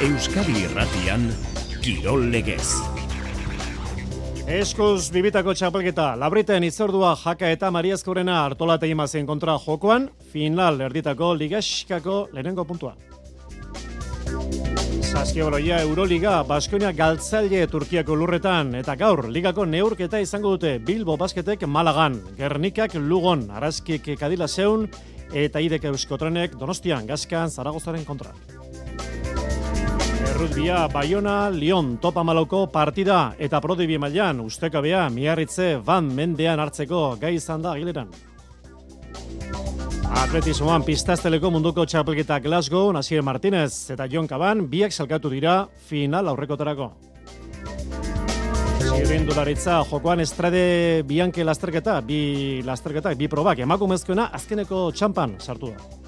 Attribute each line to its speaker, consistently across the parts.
Speaker 1: Euskadi Irratian Kirol Legez.
Speaker 2: Eskuz bibitako txapelketa, labriten itzordua jaka eta mariazkorena hartolategi mazen kontra jokoan, final erditako ligaskako lehenengo puntua. Saskiabaloia Euroliga, Baskonia galtzaile Turkiako lurretan, eta gaur, ligako neurketa izango dute Bilbo Basketek Malagan, Gernikak Lugon, Araskik Kadila Zeun, eta Idek Euskotrenek Donostian, Gaskan, Zaragozaren kontra. Errutbia, Bayona, Lyon, Topa Maloko partida eta prodibi mailan ustekabea miarritze van mendean hartzeko gai izan da gileran. Atletismoan pistazteleko munduko txapelketa Glasgow, Nasier Martinez eta Jon Caban biak salkatu dira final aurrekotarako. Zirrindularitza jokoan estrade bianke lasterketa, bi lasterketa, bi probak, emakumezkoena azkeneko txampan sartu da.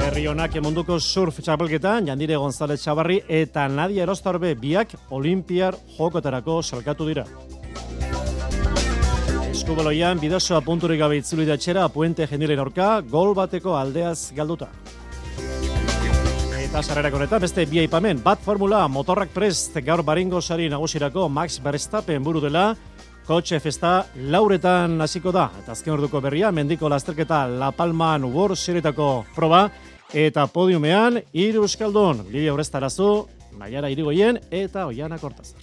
Speaker 2: Herri honak munduko surf txapelketan, Jandire González Txabarri eta Nadia Erostarbe biak olimpiar jokotarako salkatu dira. Eskubaloian, bidazoa punturik gabe itzuli da txera, puente genilen orka, gol bateko aldeaz galduta. Eta sarrerak honetan, beste bi aipamen, bat formula, motorrak prest, gaur baringo sari nagusirako Max Verstappen buru dela, kotxe festa lauretan hasiko da. Eta azken orduko berria, mendiko lasterketa La Palman World Serietako proba, eta podiumean, hiru euskaldun, Lidia Orestarazu, Naiara Irigoien eta Oiana Kortazar.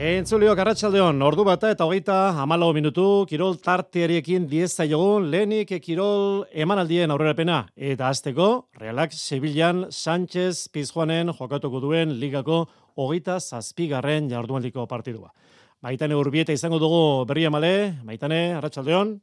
Speaker 2: Entzulio Garratxaldeon, ordu bata eta hogeita amalau minutu, Kirol tarteariekin diezta jogun, lehenik Kirol emanaldien aurrerapena. Eta azteko, Realak Sevillan Sánchez Pizjuanen jokatuko duen ligako hogeita zazpigarren jardualdiko partidua. Maitane urbieta izango dugu berria male, Maitane, Arratxaldeon.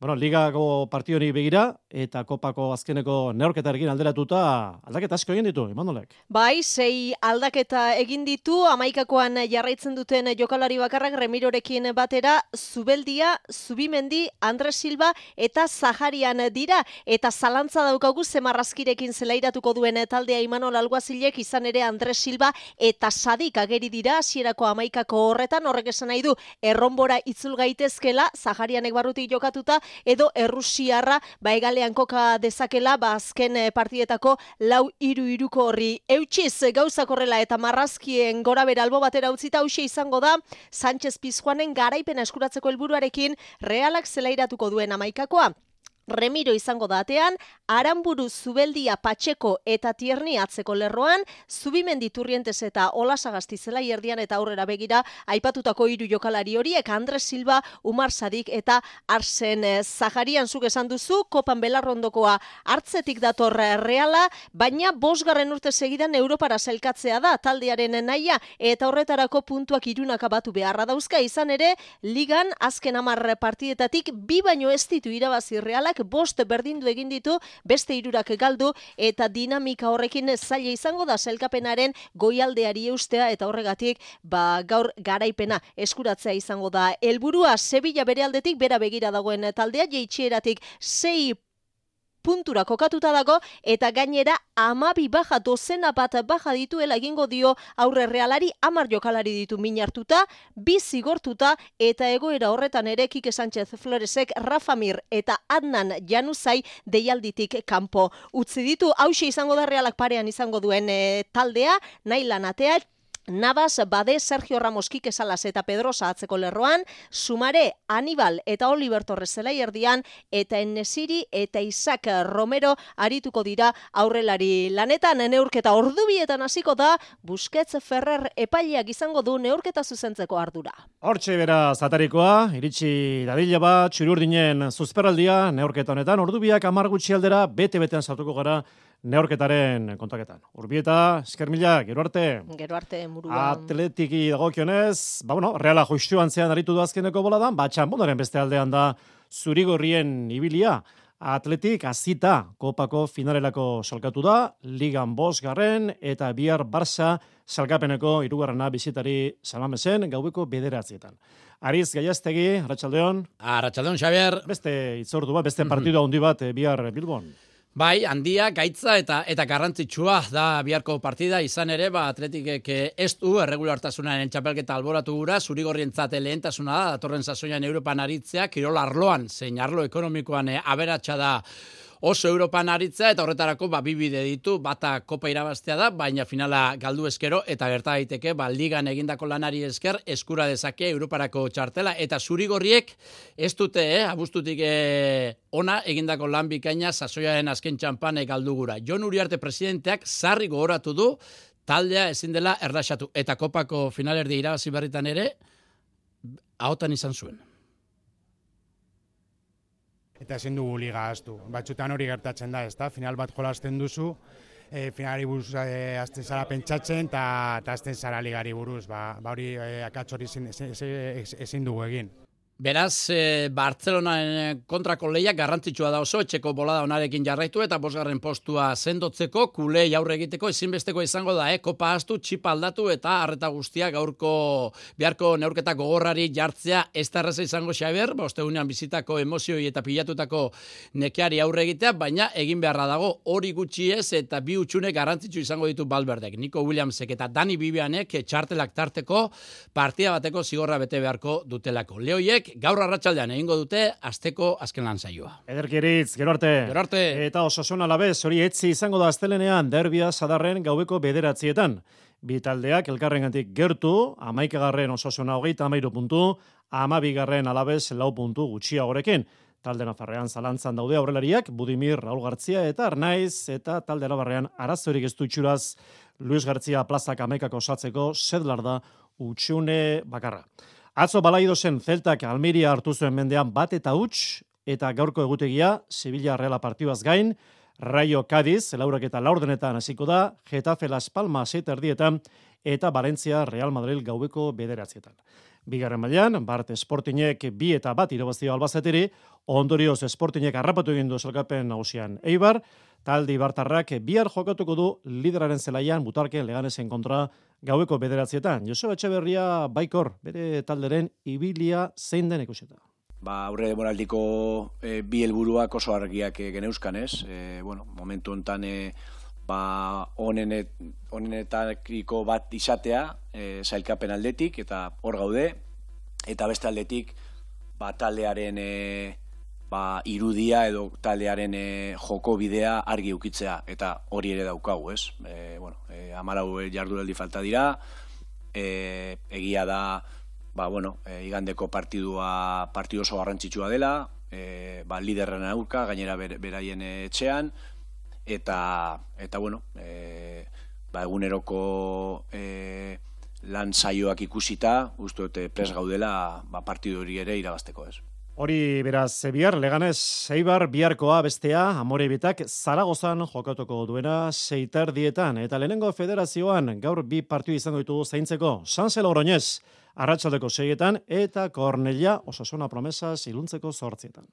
Speaker 2: Bueno, ligako partiori begira eta kopako azkeneko neorketarekin alderatuta aldaketa asko egin ditu, Imanolek.
Speaker 3: Bai, sei aldaketa egin ditu, amaikakoan jarraitzen duten jokalari bakarrak Remirorekin batera, Zubeldia, Zubimendi, Andres Silva eta Zaharian dira. Eta zalantza daukagu zemarrazkirekin zelairatuko duen taldea Imanol Alguazilek izan ere Andres Silva eta Sadik ageri dira hasierako amaikako horretan, horrek esan nahi du, erronbora itzul gaitezkela, Zaharianek barrutik jokatuta, edo Errusiarra ba egalean koka dezakela ba azken eh, partidetako lau iru iruko horri eutxiz gauzak horrela eta marrazkien gora bera albo batera utzita hause izango da Sánchez Pizjuanen garaipena eskuratzeko helburuarekin realak zelairatuko duen amaikakoa. Remiro izango datean, Aramburu Zubeldia Patxeko eta Tierni atzeko lerroan, Zubimendi Turrientes eta Olasagasti zela erdian eta aurrera begira, aipatutako hiru jokalari horiek Andres Silva, Umar Sadik eta Arsen Zaharian. Zuk esan duzu, Kopan Belarrondokoa hartzetik dator reala, baina bosgarren urte segidan Europara zelkatzea da, taldearen naia, eta horretarako puntuak irunak abatu beharra dauzka, izan ere, ligan azken amarre partidetatik, bi baino ez ditu irabazi realak, bost berdindu egin ditu, beste hirurak galdu eta dinamika horrekin zaila izango da selkapenaren goialdeari eustea eta horregatik ba gaur garaipena eskuratzea izango da. Helburua Sevilla bere aldetik bera begira dagoen taldea jeitsieratik sei puntura kokatuta dago eta gainera amabi baja dozena bat baja dituela egingo dio aurre realari amar jokalari ditu minartuta, bi zigortuta eta egoera horretan ere Kike Sánchez Floresek Rafamir eta Adnan Januzai deialditik kanpo. Utzi ditu hause izango da realak parean izango duen e, taldea, nahi lanatea, Navas, Bade, Sergio Ramos, Kike Salas eta Pedrosa atzeko lerroan, Sumare, Aníbal eta Oliver Torres zelai erdian, eta Enesiri eta Isaac Romero arituko dira aurrelari lanetan, neurketa ordubietan hasiko da, Busquets Ferrer epaileak izango du neurketa zuzentzeko ardura.
Speaker 2: Hortxe bera zatarikoa, iritsi dadila bat, txururdinen zuzperaldia, neurketa honetan, ordubiak amargutxi aldera, bete-betean sartuko gara, neorketaren kontaketan. Urbieta, esker mila, gero arte.
Speaker 3: Gero arte, murua.
Speaker 2: Atletiki dagokionez, ba bueno, reala joistuan zean aritu da azkeneko boladan, ba txambonaren beste aldean da zurigorrien ibilia. Atletik azita kopako finalelako salkatu da, ligan bos garren eta bihar Barça salkapeneko irugarrena bizitari salamezen gaubeko bederatzietan. Ariz Gaiaztegi, Arratxaldeon.
Speaker 4: Arratxaldeon, Xavier.
Speaker 2: Beste itzordu bat, beste partidua handi bat eh, bihar Bilbon.
Speaker 4: Bai, handia, gaitza eta eta garrantzitsua da biharko partida, izan ere, ba, atletikek ez du erregulartasunaren txapelketa alboratu gura, zuri gorrientzate lehentasuna da, datorren sasoian Europan aritzea, kirol arloan, zein arlo ekonomikoan eh, aberatsa da oso Europan aritza eta horretarako ba, bibide ditu, bata kopa irabaztea da, baina finala galdu eskero eta gerta daiteke ba, ligan egindako lanari esker eskura dezake Europarako txartela eta zurigorriek ez dute, eh, abustutik eh, ona egindako lan bikaina sasoiaren azken txampane galdu gura. Jon Uriarte presidenteak sarri gogoratu du taldea ezin dela erlaxatu eta kopako finalerdi irabazi berritan ere ahotan izan zuen.
Speaker 5: Eta ezin dugu liga astu. Batxutan hori gertatzen da, ezta? Final bat jolasten duzu, e, finalari buruz e, azten zara pentsatzen eta azten zara ligari buruz. Ba, ba hori e, akatz hori ezin, ezin dugu egin.
Speaker 4: Beraz, e, Bartzelonaren kontrako leia garrantzitsua da oso, etxeko bolada onarekin jarraitu eta bosgarren postua sendotzeko, kule jaurre egiteko ezinbesteko izango da, eh? kopa astu, txipa aldatu eta harreta guztia gaurko beharko neurketa gogorrari jartzea ez da izango xaber, boste ba, bizitako emozioi eta pilatutako nekeari aurre egitea, baina egin beharra dago hori gutxi ez eta bi utxune garrantzitsu izango ditu Balberdek. Nico Williamsek eta Dani Bibianek txartelak tarteko partida bateko zigorra bete beharko dutelako. Leoiek gaur arratsaldean egingo dute asteko azken lan saioa.
Speaker 2: Ederkiritz, gero arte.
Speaker 4: Gero arte.
Speaker 2: Eta osasuna labez, hori etzi izango da astelenean derbia sadarren gaubeko bederatzietan. Bi taldeak elkarrengatik gertu, amaikagarren osasuna hogeita amairu puntu, amabigarren alabez lau puntu gutxiagorekin. Talde nafarrean zalantzan daude aurrelariak, Budimir, Raul Gartzia eta Arnaiz, eta talde alabarrean arazorik ez dutxuraz Luis Gartzia plazak amaikako osatzeko sedlar da utxune bakarra. Atzo balaido zen Zeltak Almeria hartu zuen mendean bat eta huts eta gaurko egutegia Sevilla Reala partibaz gain, Rayo Cádiz, laurak eta laurdenetan hasiko da, Getafe Las Palmas eta erdietan, eta Valencia Real Madrid gaubeko bederatzietan. Bigarren mailan, Bart Sportinek bi eta bat irabazio albazeteri, ondorioz Sportinek harrapatu egin du zelkapen nagusian Eibar, taldi Bartarrak bihar jokatuko du lideraren zelaian butarken leganesen kontra gaueko bederatzietan. Joseba Etxeberria baikor, bere talderen ibilia zein den ikuseta.
Speaker 6: Ba, aurre demoraldiko e, bi helburuak oso argiak e, geneuzkan, ez? E, bueno, momentu hontan e, ba, onenet, onenetariko bat izatea e, zailkapen aldetik, eta hor gaude, eta beste aldetik ba, taldearen e, ba, irudia edo taldearen e, joko bidea argi ukitzea. Eta hori ere daukagu, ez? E, bueno, e, amalau jarduraldi falta dira, e, egia da, ba, bueno, e, igandeko partidua partidu oso garrantzitsua dela, e, ba, liderren aurka, gainera ber, beraien etxean, eta, eta bueno, e, ba, eguneroko e, lan saioak ikusita, uste dute pres gaudela ba, partidu hori ere irabazteko, ez?
Speaker 2: Hori beraz, bihar, leganez, zeibar, biharkoa bestea, amore bitak, zaragozan jokatuko duena seitar dietan. Eta lehenengo federazioan, gaur bi partiu izango ditugu zaintzeko, Sansel Oroñez, arratsaldeko seietan, eta Kornelia, osasuna promesa, ziluntzeko sortzietan.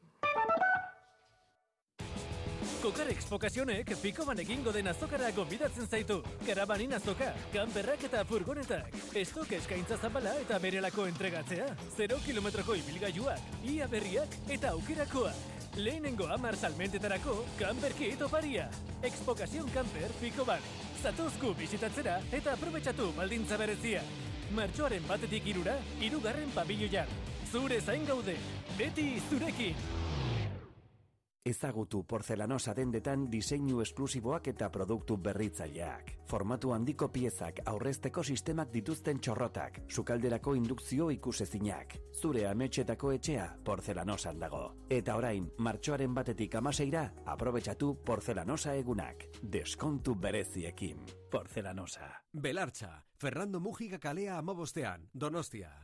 Speaker 7: Kokar Expokazionek pikoman egingo den azokara gombidatzen zaitu. Karabanin azoka, kanperrak eta furgonetak. Estok eskaintza zabala eta berelako entregatzea. 0 kilometroko ibilgailuak, ia berriak eta aukerakoak. Lehenengo amar salmentetarako, kanperki paria. Expokazion kanper pikoman. Zatozku bisitatzera eta aprobetsatu baldintza berezia. Martxoaren batetik irura, irugarren pabilloian. Zure zain gaude, beti zurekin.
Speaker 8: Ezagutu porzelanosa dendetan diseinu esklusiboak eta produktu berritzaileak. Formatu handiko piezak aurrezteko sistemak dituzten txorrotak, sukalderako indukzio ikusezinak. Zure ametxetako etxea porzelanosan dago. Eta orain, martxoaren batetik amaseira, aprobetsatu porzelanosa egunak. Deskontu bereziekin. Porzelanosa.
Speaker 9: Belartza, Fernando Mujica kalea amabostean, Donostia.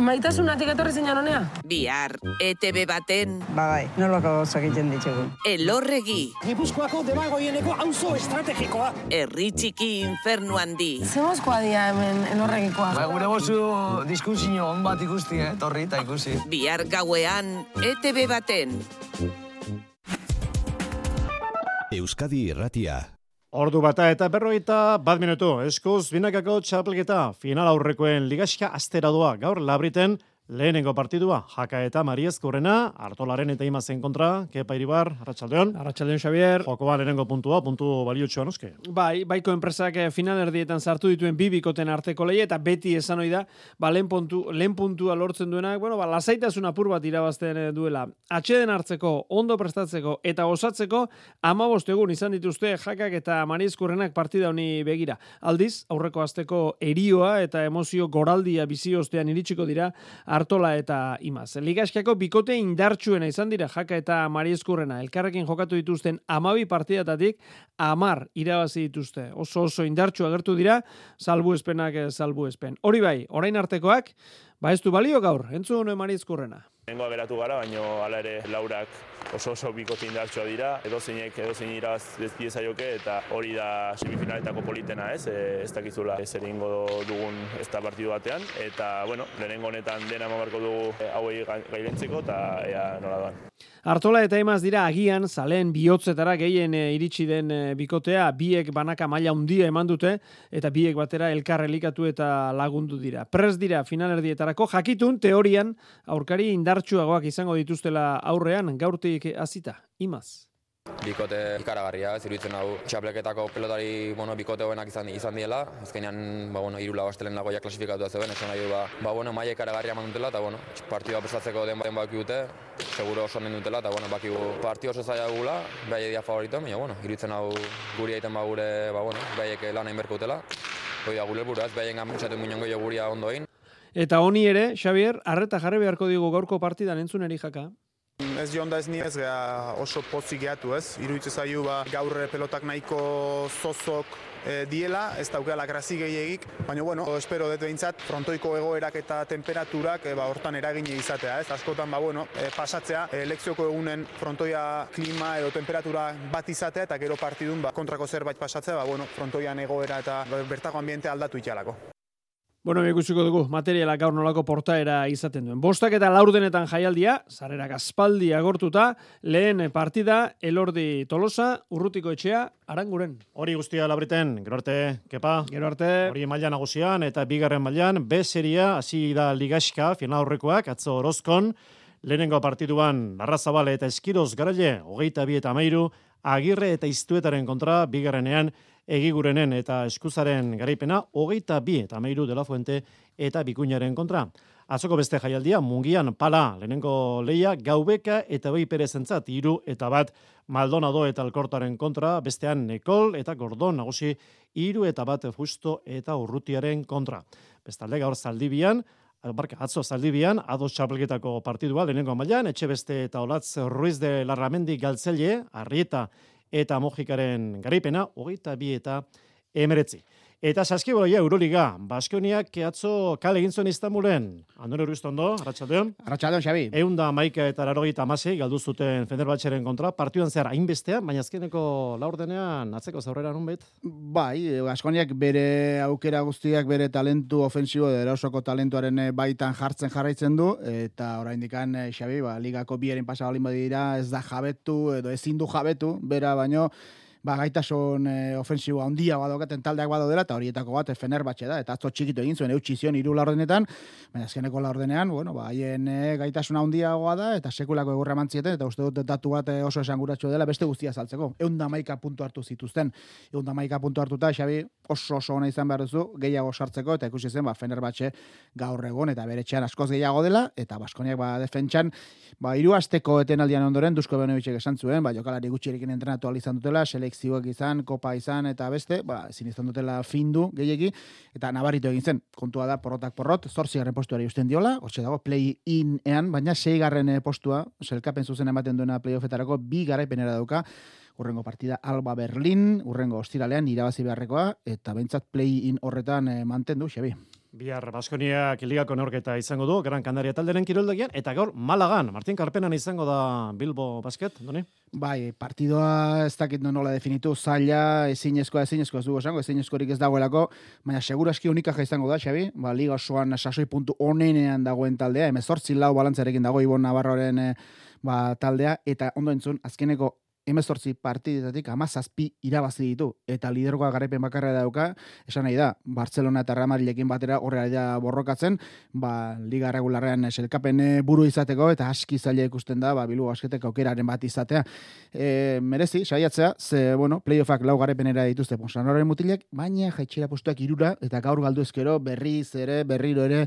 Speaker 10: Maitasunatik etorri zinan honea?
Speaker 11: Bihar, ETB baten...
Speaker 10: Ba bai, nolako gauzak egiten ditugu.
Speaker 11: Elorregi.
Speaker 12: Gipuzkoako debagoieneko auzo estrategikoa.
Speaker 11: Herri txiki infernu handi.
Speaker 10: Zemozkoa dia hemen elorregikoa.
Speaker 12: Ba, gure bozu diskusio on bat ikusti, eh? Torri eta ikusi.
Speaker 11: Bihar gauean, ETB baten.
Speaker 1: Euskadi Irratia.
Speaker 2: Ordu bata eta berroita bat minutu. Eskuz, binakako txapelketa final aurrekoen ligaxka astera doa. Gaur labriten lehenengo partidua, jaka eta mariezkurrena, hartolaren eta imazen kontra, kepa iribar, arratsaldeon.
Speaker 13: Arratsaldeon Xavier.
Speaker 2: Jokoa lehenengo puntua, puntu baliotxoa noske.
Speaker 13: Bai, baiko enpresak eh, finalerdietan sartu dituen bi bikoten arteko leia eta beti esan ohi da, ba lehen, puntu, lehen puntua lortzen duenak, bueno, ba lasaitasun apur bat irabazten eh, duela. Atxeden hartzeko, ondo prestatzeko eta osatzeko 15 egun izan dituzte jakak eta mariezkurrenak partida honi begira. Aldiz, aurreko asteko erioa eta emozio goraldia bizi ostean iritsiko dira Artola eta Imaz. Ligaskako bikote indartsuena izan dira jaka eta mariezkurrena. Elkarrekin jokatu dituzten amabi partidatatik amar irabazi dituzte. Oso oso indartsu agertu dira, salbu espenak salbu espen. Hori bai, orain artekoak, ba ez du balio gaur, entzun mariezkurrena.
Speaker 14: Nengoa geratu gara, baino hala ere laurak oso oso bikote indartsua dira, edo zeinek edo zein iraz dezpieza eta hori da semifinaletako politena ez, e, ez dakizula zer ingo dugun ez da partidu batean, eta bueno, lehenengo honetan dena mamarko dugu e, hauei gailentzeko, eta ea nola doan.
Speaker 13: Artola eta emaz dira agian, zalen bihotzetara gehien e, iritsi den e, bikotea, biek banaka maila handia eman dute, eta biek batera elkar elikatu eta lagundu dira. Prez dira finalerdietarako, jakitun teorian aurkari indartsuagoak izango dituztela aurrean, gaurtik hasita imaz.
Speaker 15: Bikote ikaragarria, ez iruditzen hau txapleketako pelotari bueno, bikote hoenak izan, izan diela. Azkenean, ba, bueno, irula bastelen lagoia klasifikatu zeuden, esan nahi ba, ba, bueno, maia ikaragarria eman dutela, eta bueno, partidua prestatzeko den baten baki dute, seguro oso nen dutela, eta bueno, baki partio oso zaila gula, behai edia favorito, baina, bueno, iruditzen hau guri egiten ba gure, ba, bueno, behaiek lan egin berko dutela. Hoi da, gure helburu, ez behaien gamuntzatu minongo jo guria ondoin.
Speaker 13: Eta honi ere, Xavier, arreta jarri beharko digu gaurko partidan entzuneri jaka.
Speaker 16: Ez jonda ez ni ez gea oso pozik gehatu ez. Iruditzen zaiu ba, gaur pelotak nahiko zozok e, diela, ez daukela grazi gehiagik, baina bueno, espero dut behintzat, frontoiko egoerak eta temperaturak e, ba, hortan eragine izatea, ez? Askotan, ba, bueno, e, pasatzea, e, lekzioko egunen frontoia klima edo temperatura bat izatea, eta gero partidun ba, kontrako zerbait pasatzea, ba, bueno, frontoian egoera eta bertako ambiente aldatu itxalako.
Speaker 13: Bueno, ikusiko dugu, materiala gaur nolako portaera izaten duen. Bostak eta laurdenetan jaialdia, zarera gazpaldi agortuta, lehen partida, elordi tolosa, urrutiko etxea, aranguren.
Speaker 2: Hori guztia labriten, gero arte, kepa.
Speaker 13: Gero arte.
Speaker 2: Hori maila nagusian eta bigarren mailan B seria, hasi da ligaxka, final horrekoak, atzo orozkon, lehenengo partiduan, Larrazabale eta Eskiroz garaile, hogeita bi eta mairu, agirre eta iztuetaren kontra, bigarrenean, egigurenen eta eskuzaren garaipena, hogeita bi eta meiru dela fuente eta bikuñaren kontra. Atzoko beste jaialdia, mungian pala, lehenengo leia, gaubeka eta behi perezentzat, iru eta bat Maldonado eta Alkortaren kontra, bestean Nekol eta Gordon nagusi, iru eta bat Justo eta Urrutiaren kontra. Bestalde gaur zaldibian, Barka, atzo zaldibian, ados txapelketako partidua, lehenengo mailan, etxe beste eta olatz Ruiz de Larramendi galtzelie, arrieta eta mojikaren garaipena, hogeita bi eta emeretzi. Eta saskiboloia Euroliga, Baskoniak atzo kale egin zuen Istanbulen. Andone Ruiztondo, Arratxaldeon.
Speaker 17: Arratxaldeon, Xabi.
Speaker 2: Egun da maika eta larogeita amasei, galdu zuten Fenerbahçeren kontra, partioan zehar hainbestea, baina azkeneko laurdenean atzeko zaurrera nun bet?
Speaker 17: Bai, Baskoniak bere aukera guztiak bere talentu ofensibo, erausoko talentuaren baitan jartzen jarraitzen du, eta oraindikan Xabi, ba, ligako bieren pasa balin badira, ez da jabetu, edo ezin du jabetu, bera baino, ba, gaitasun e, ofensibo handia badokaten taldeak bado dela, eta horietako bat Fenerbahce da, eta atzo txikitu egin zuen eutxi zion iru laurdenetan, baina azkeneko laurdenean, bueno, ba, haien e, gaitasun handiagoa da, eta sekulako egurra mantzieten, eta uste dut datu bat oso esanguratxo dela, beste guztia saltzeko. Eunda maika puntu hartu zituzten, eunda maika puntu hartuta, Xabi, oso oso ona izan behar duzu, gehiago sartzeko, eta ikusi zen, ba, Fenerbahce gaur egon, eta bere txan askoz gehiago dela, eta Baskoniak ba, defentsan, ba, iru asteko etenaldian ondoren, Dusko Benovitzek esan zuen, ba, jokalari gutxirekin entrenatu izan dutela, selekzioak izan, kopa izan eta beste, ba, ezin izan dutela findu gehiegi, eta nabarritu egin zen, kontua da porrotak porrot, zorzi garren postuari usten diola, hortxe dago play-in-ean, baina sei garren postuak, selkapen zuzen ematen duena playoffetarako, bi garaipenera dauka, urrengo partida Alba Berlin, urrengo ostiralean irabazi beharrekoa, eta behintzat play-in horretan eh, mantendu, Xabi.
Speaker 2: Bihar Baskoniak ligako neorketa izango du, Gran Canaria talderen kiroldegian, eta gaur Malagan, Martin Karpenan izango da Bilbo Basket, doni?
Speaker 17: Bai, partidoa ez dakit nola definitu, zaila, ezinezkoa, ezinezkoa ez dugu esango, ezinezkorik ez dagoelako, baina seguraski unikaja izango da, Xabi, ba, liga osoan sasoi puntu onenean dagoen taldea, emezortzi lau balantzarekin dago Ibon Navarroren eh, ba, taldea, eta ondo entzun, azkeneko emezortzi partidetatik amazazpi irabazi ditu, eta lidergoa garaipen bakarra dauka, esan nahi da, Barcelona eta Real Madrilekin batera horrela borrokatzen, ba, liga regularrean selkapen eh, buru izateko, eta aski zaila ikusten da, ba, bilu basketek aukeraren bat izatea. E, merezi, saiatzea, ze, bueno, playoffak lau garapenera dituzte Ponsanoren mutilek, baina jaitxera postuak irura, eta gaur galdu ezkero, berriz ere, berriro ere,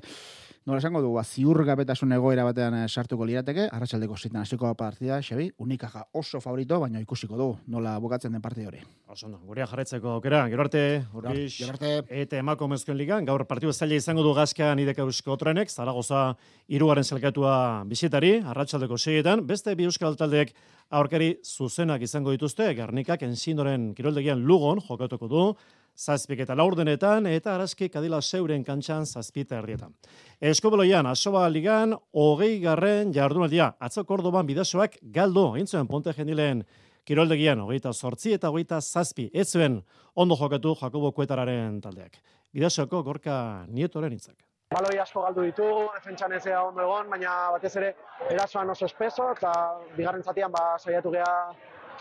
Speaker 17: nola esango du, ba, ziurgabetasun egoera batean eh, sartuko lirateke, arratsaldeko zitan hasiko partida, Xabi, unikaja oso favorito, baina ikusiko du, nola bukatzen den partida hori.
Speaker 2: Oso ondo, gurea jarretzeko aukera, gero arte, Urbix,
Speaker 17: Gero arte.
Speaker 2: eta emako mezkoen ligan, gaur partidu zaila izango du gazkean ideka eusko trenek, Zaragoza irugarren zelkatua bisitari, arratsaldeko seietan, beste bi euskal taldeek aurkari zuzenak izango dituzte, Gernikak ensindoren kiroldegian lugon jokatuko du, zazpik eta laurdenetan, eta arazki kadila zeuren kantxan zazpita erdietan. Eskoboloian, asoba ligan, hogei garren jardunaldia, atzo Kordoban bidazoak galdo, eintzuen ponte jendileen kiroldegian, hogeita sortzi eta hogeita zazpi, ez zuen ondo jokatu Jakobo Kuetararen taldeak. Bidazoko gorka nietoren hitzak.
Speaker 18: Baloi asko galdu ditu, defentsan ez ondo egon, baina batez ere erasoan oso espeso, eta bigarren zatian ba, saiatu geha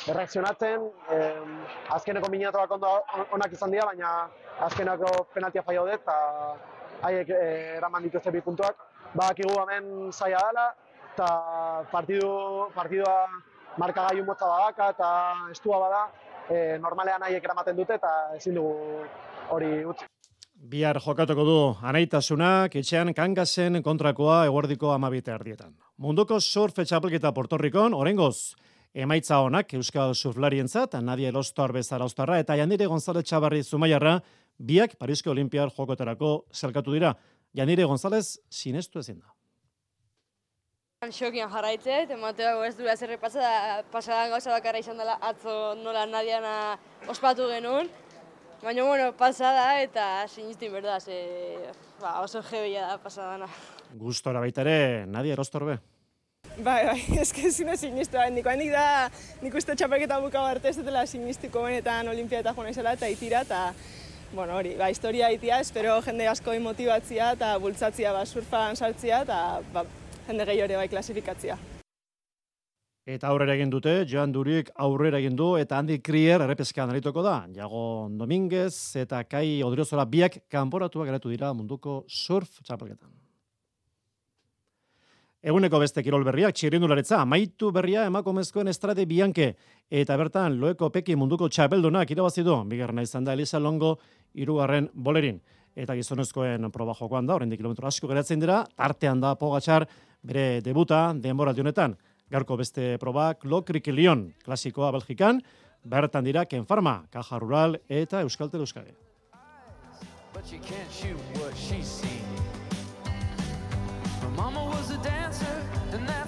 Speaker 18: erreakzionatzen. Eh, azkeneko minatoak ondo onak izan dira, baina azkeneko penaltia faio dut, eta haiek eh, eraman dituzte bi puntuak. Badakigu hemen zaila dela, eta partidu, partidua markagailu motza badaka, eta estua bada, eh, normalean haiek eramaten dute, eta ezin dugu hori utzi.
Speaker 2: Bihar jokatuko du anaitasunak, etxean kangasen kontrakoa eguerdiko amabite ardietan. Munduko surf etxapelketa Puerto Ricon, orengoz, emaitza honak Euskal Surflarientzat, Nadia Elostor bezara Austarra eta Janire González Txabarri Zumaiarra, biak Parisko Olimpiar jokoterako zelkatu dira. Janire González sinestu ezin da.
Speaker 19: Xokian jarraitze, emateago ez dura zerre pasada, pasadan gauza bakarra izan dela atzo nola nadiana ospatu genuen. Baina, bueno, pasada eta sinistin berda, ze, ba, oso jebia da pasadana.
Speaker 2: Gustora baita ere, Nadia Elostor be.
Speaker 20: Bai, bai, eske ez zine sinistu, hendik, hendik da, nik uste txapelketa buka arte ez dutela sinistiko benetan olimpiata joan izela eta itira, eta, bueno, hori, ba, historia itia, espero jende asko motibatzia eta bultzatzia ba, surfan sartzia eta ba, jende gehi hori bai klasifikatzia.
Speaker 2: Eta aurrera egin dute, Joan Durik aurrera egin du, eta Andy Krier errepeskan arituko da. Jago Dominguez eta Kai Odriozola biak kanporatuak geratu dira munduko surf txapelketan. Eguneko beste kirol berriak, txirrindularetza, amaitu berria emakumezkoen estrade bianke, eta bertan loeko peki munduko txapeldunak irabazi du, bigarrena izan da Elisa Longo, irugarren bolerin. Eta gizonezkoen proba jokoan da, oraindik kilometro asko geratzen dira, tartean da pogatxar, bere debuta denbora honetan. Gaurko beste probak Lokrik Lyon, klasikoa Belgikan, bertan dira Ken Farma, Kaja Rural eta Euskaltel Euskadi.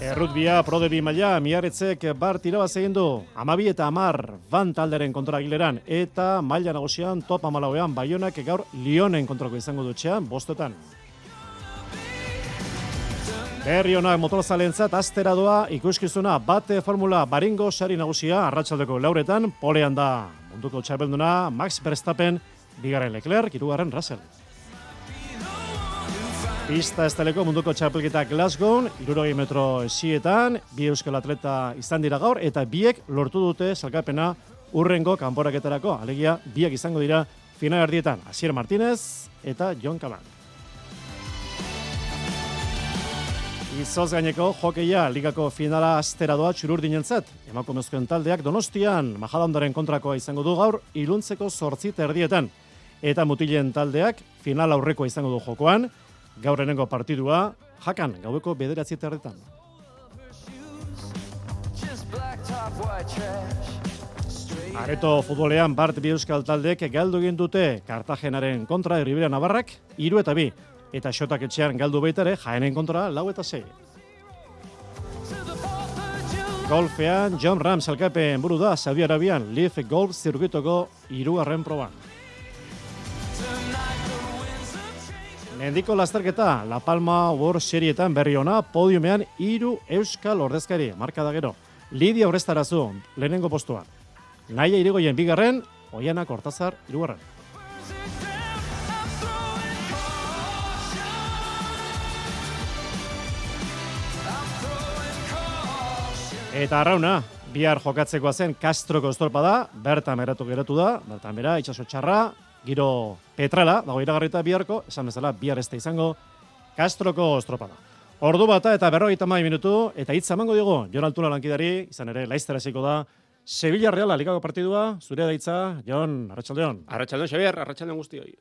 Speaker 2: Errutbia prodebi maila miarretzek bart irabaz egin du. Amabi eta amar van talderen kontra gileran eta maila nagusian top amalauean baionak gaur Lyonen kontrako izango dutxean bostetan. Berri honak motorzalentzat astera doa ikuskizuna bate formula baringo sari nagusia arratsaldeko lauretan polean da munduko txapelduna Max Verstappen bigarren Leclerc, hirugarren Russell. Pista esteleko munduko txapelketa Glasgow, irurogei metro esietan, bi euskal atleta izan dira gaur, eta biek lortu dute salkapena urrengo kanporaketarako, alegia biak izango dira final erdietan, Asier Martínez eta John Kaman. Izoz gaineko jokeia ligako finala astera doa txururdinentzat. Emakumezkoen taldeak Donostian Majadahondaren kontrakoa izango du gaur iluntzeko zortzit erdietan. Eta mutilen taldeak final aurrekoa izango du jokoan, gaurrenengo partidua jakan gaueko bederatzi.
Speaker 21: Straight
Speaker 2: Areto futbolean Bart bi euskal taldeek galdu egin dute Kartagenaren kontra Erribera Navarrak, iru eta bi. Eta xotak etxean galdu baita ere jaenen kontra lau eta sei. Golfean, John Ram salkapen buru da Saudi Arabian Leaf Golf zirkuitoko irugarren proban. Mendiko lasterketa, La Palma World Serietan berri ona, podiumean hiru euskal ordezkari, marka da gero. Lidia Orestarazu, lehenengo postua. Naia irigoien bigarren, Oianak Hortazar, irugarren. Eta arrauna, bihar jokatzekoa zen Castroko estorpa da, bertan meratu geratu da, bertan bera, itxaso txarra, giro petrala, dago iragarrita biharko, esan bezala, bihar ez izango, Castroko estropa da. Ordu bata eta berrogeita mai minutu, eta hitza emango digu, Jon Altuna lankidari, izan ere, laiztera hasiko da, Sevilla Reala ligako partidua, zure daitza, Jon, Arratxaldeon.
Speaker 22: Arratxaldeon, Xavier, arratxaldeon guztioi.